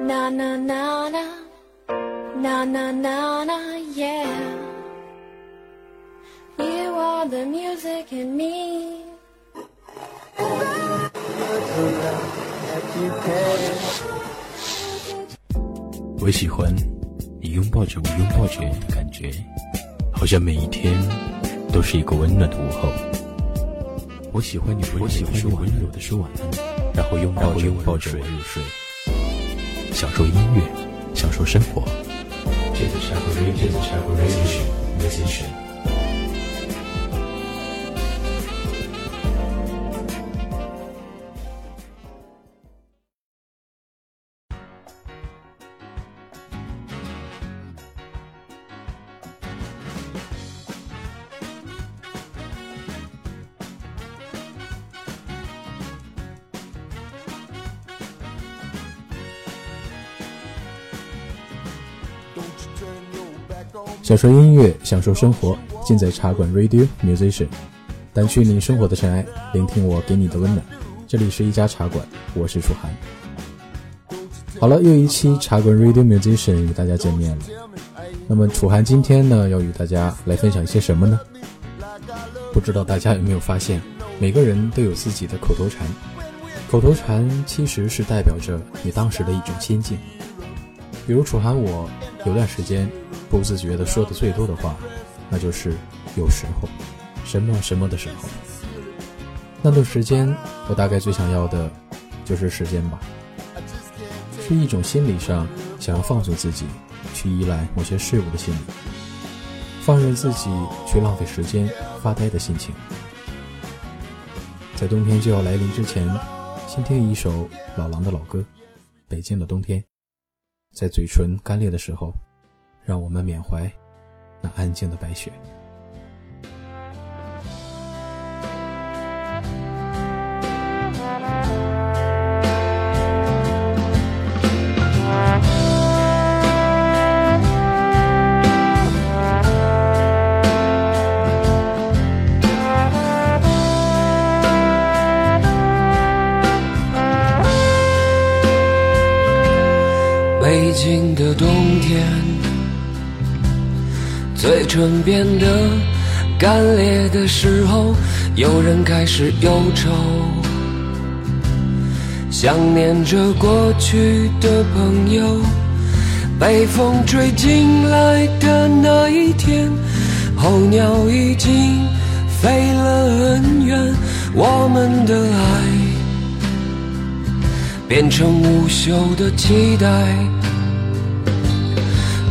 Na na na na, na na na na, yeah. You are the music in me. 我喜欢你拥抱着我，拥抱着的感觉，好像每一天都是一个温暖的午后。我喜欢你，我喜欢你温柔的说晚安，然后拥抱着拥抱着我入睡，享受音乐，享受生活。享受音乐，享受生活，尽在茶馆 Radio Musician，掸去你生活的尘埃，聆听我给你的温暖。这里是一家茶馆，我是楚涵。好了，又一期茶馆 Radio Musician 与大家见面了。那么楚涵今天呢，要与大家来分享一些什么呢？不知道大家有没有发现，每个人都有自己的口头禅。口头禅其实是代表着你当时的一种心境。比如楚涵，我有段时间。不自觉的说的最多的话，那就是有时候，什么什么的时候。那段时间，我大概最想要的，就是时间吧，是一种心理上想要放纵自己，去依赖某些事物的心理，放任自己去浪费时间发呆的心情。在冬天就要来临之前，先听一首老狼的老歌《北京的冬天》，在嘴唇干裂的时候。让我们缅怀那安静的白雪。北京的冬天。嘴唇变得干裂的时候，有人开始忧愁，想念着过去的朋友。被风吹进来的那一天，候鸟已经飞了很远，我们的爱变成无休的期待。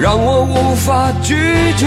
让我无法拒绝。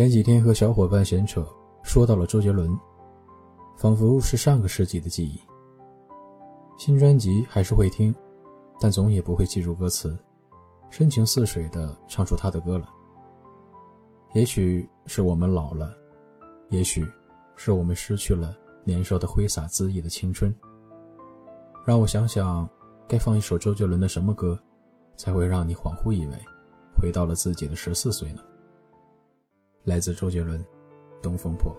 前几天和小伙伴闲扯，说到了周杰伦，仿佛是上个世纪的记忆。新专辑还是会听，但总也不会记住歌词，深情似水的唱出他的歌了。也许是我们老了，也许是我们失去了年少的挥洒恣意的青春。让我想想，该放一首周杰伦的什么歌，才会让你恍惚以为回到了自己的十四岁呢？来自周杰伦，《东风破》。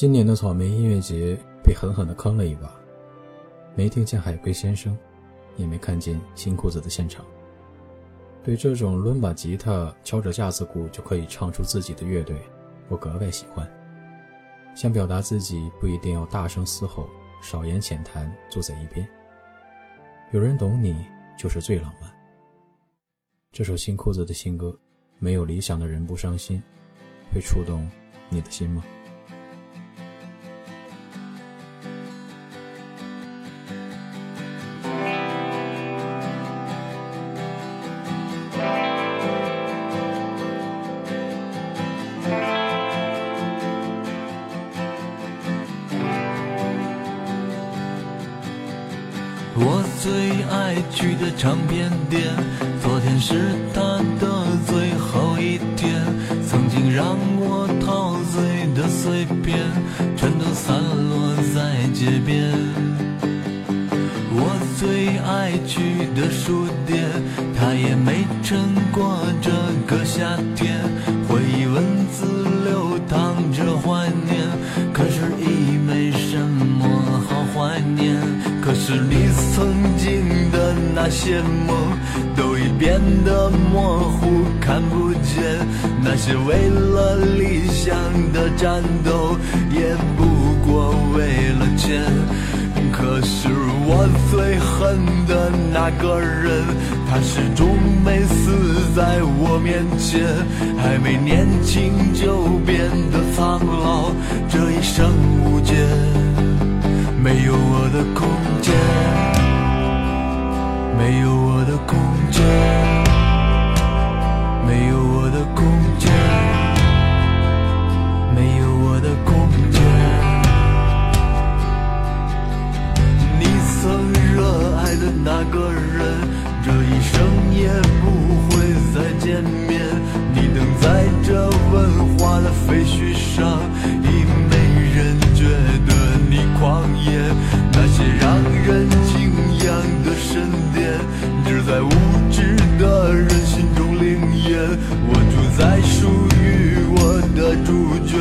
今年的草莓音乐节被狠狠地坑了一把，没听见海龟先生，也没看见新裤子的现场。对这种抡把吉他、敲着架子鼓就可以唱出自己的乐队，我格外喜欢。想表达自己，不一定要大声嘶吼，少言浅谈，坐在一边。有人懂你，就是最浪漫。这首新裤子的新歌，没有理想的人不伤心，会触动你的心吗？爱去的唱片店，昨天是他的最后一天。曾经让我陶醉的碎片，全都散落在街边。我最爱去的书店，它也没撑过这个夏天。回忆文字流淌着怀念，可是已没什么好怀念。可是你曾经些梦，都已变得模糊，看不见。那些为了理想的战斗，也不过为了钱。可是我最恨的那个人，他始终没死在我面前，还没年轻就变得苍老，这一生无解，没有我的空间，没有我的空间，没有我的空间，没有我的空间。你曾热爱的那个人，这一生也不会再见面。你等在这文化的废墟上，已没人觉得你狂野。那些让人的神殿，只在无知的人心中灵验。我住在属于我的猪圈，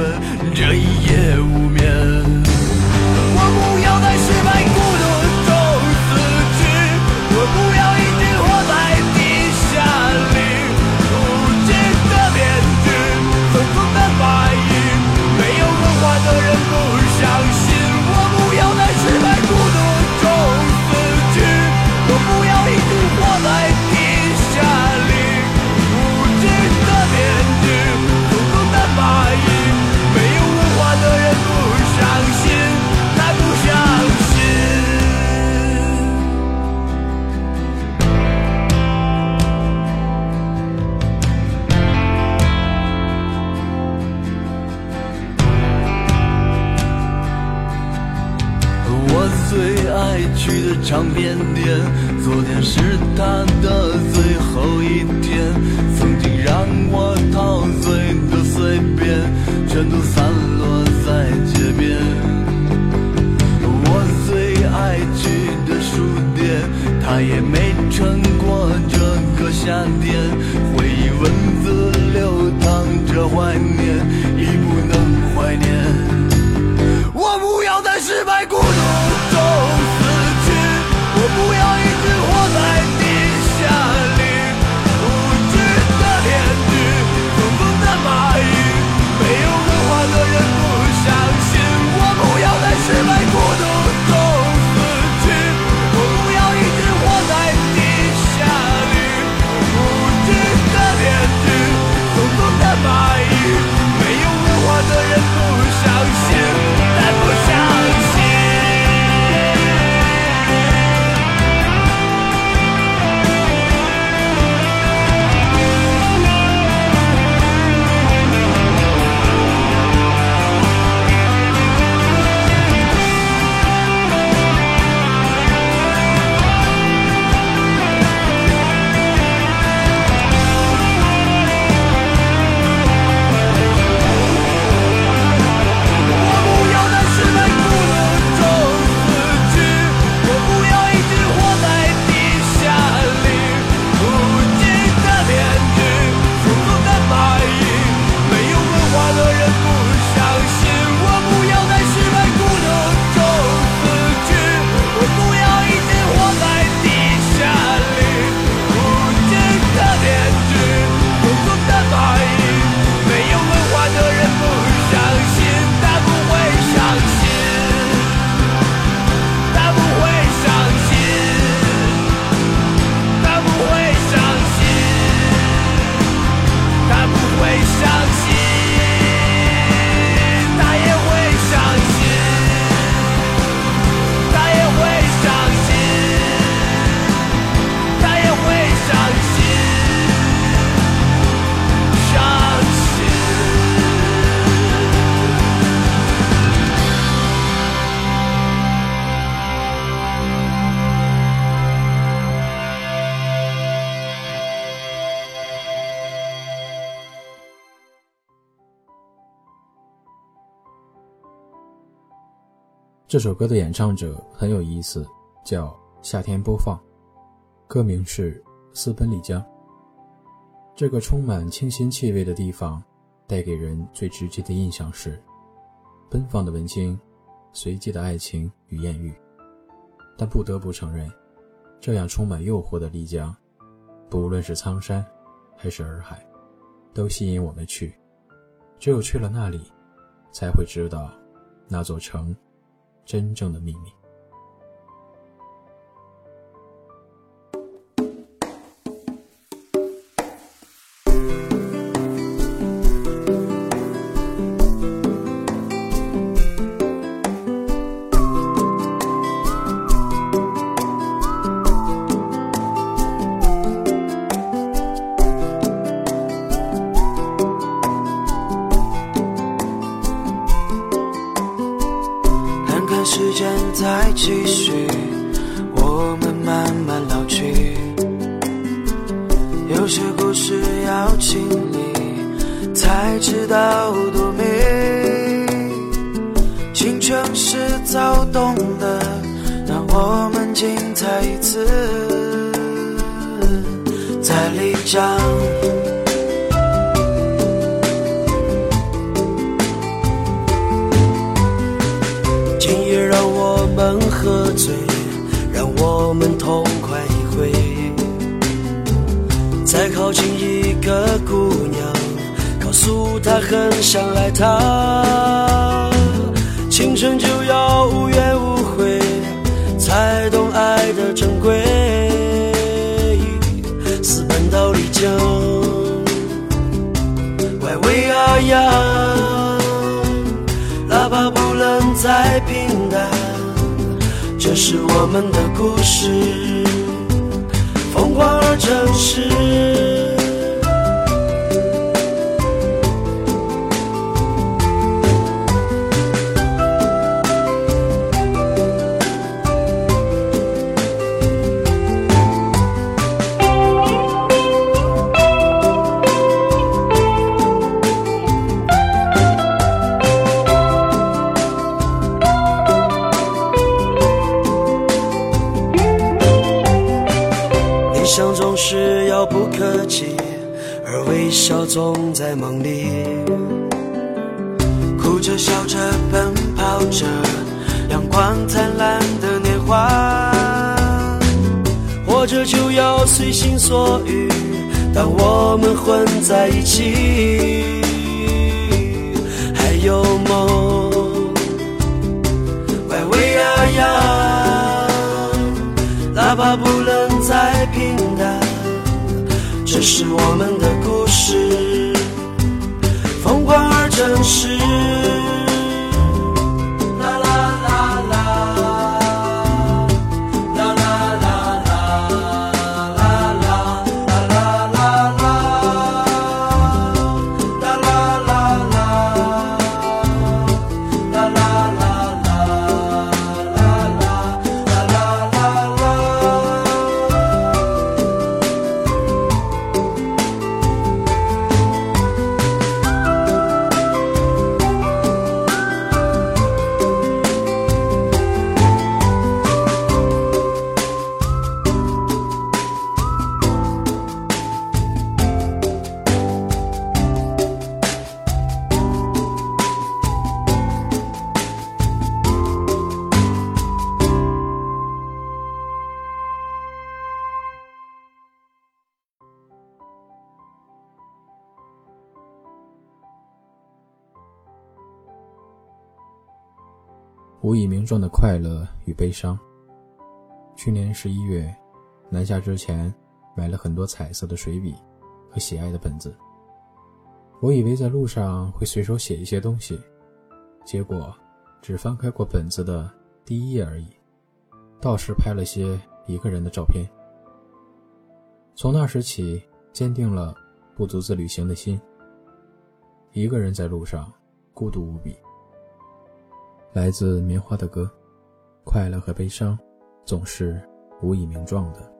这一夜无眠。这首歌的演唱者很有意思，叫夏天播放，歌名是私奔丽江。这个充满清新气味的地方，带给人最直接的印象是奔放的文青，随机的爱情与艳遇。但不得不承认，这样充满诱惑的丽江，不论是苍山还是洱海，都吸引我们去。只有去了那里，才会知道那座城。真正的秘密。今夜让我们。喝醉，让我们痛快一回。再靠近一个姑娘，告诉她很想爱她。青春就要无怨无这是我们的故事，疯狂而真实。在梦里，哭着笑着奔跑着，阳光灿烂的年华。活着就要随心所欲，当我们混在一起，还有梦。外围啊呀，哪怕不能再平淡，这是我们的故事，城市状的快乐与悲伤。去年十一月，南下之前，买了很多彩色的水笔和喜爱的本子。我以为在路上会随手写一些东西，结果只翻开过本子的第一页而已。倒是拍了些一个人的照片。从那时起，坚定了不独自旅行的心。一个人在路上，孤独无比。来自棉花的歌，快乐和悲伤，总是无以名状的。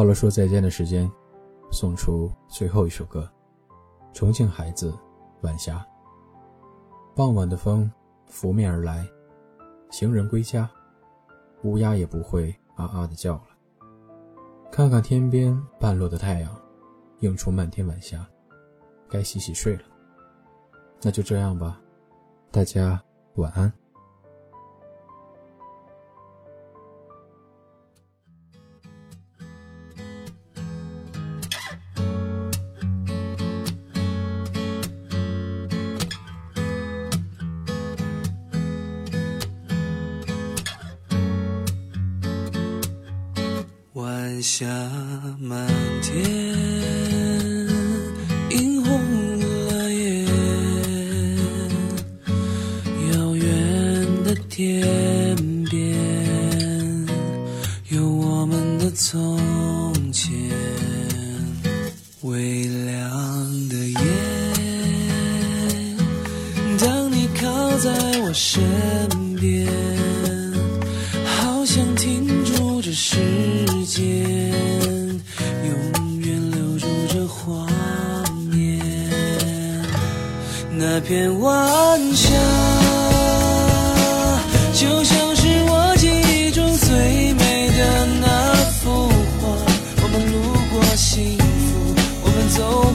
到了说再见的时间，送出最后一首歌，《重庆孩子》，晚霞。傍晚的风拂面而来，行人归家，乌鸦也不会啊啊的叫了。看看天边半落的太阳，映出漫天晚霞，该洗洗睡了。那就这样吧，大家晚安。下满天，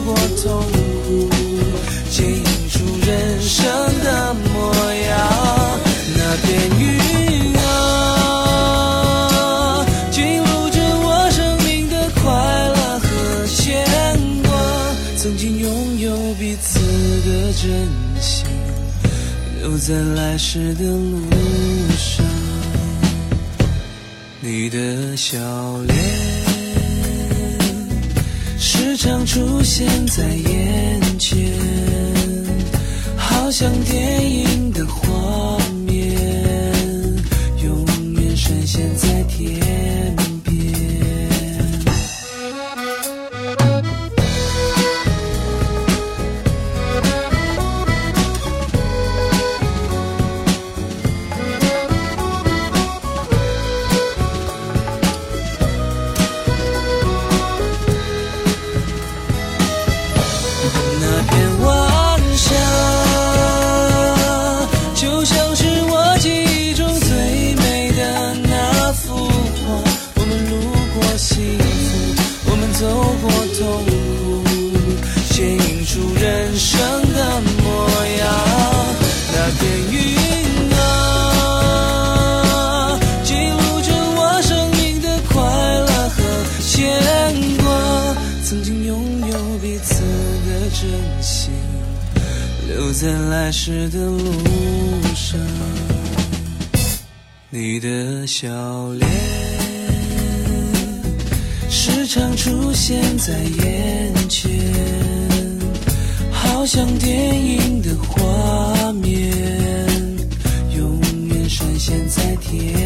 们走过痛苦，剪映出人生的模样。那片云啊，记录着我生命的快乐和牵挂。曾经拥有彼此的真心，留在来时的路上。你的笑脸时常出现在眼前，好像电影的走在来时的路上。你的笑脸时常出现在眼前，好像电影的画面，永远闪现在天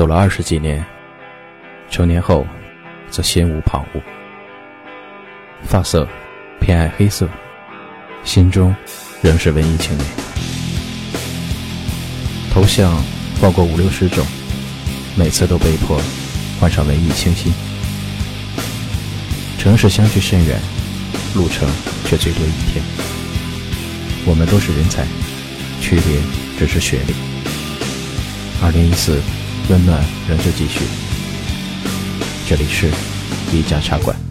走了二十几年，成年后则心无旁骛。发色偏爱黑色，心中仍是文艺青年。头像换过五六十种，每次都被迫换上文艺清新。城市相距甚远，路程却最多一天。我们都是人才，区别只是学历。二零一四，温暖仍旧继续。这里是一家茶馆。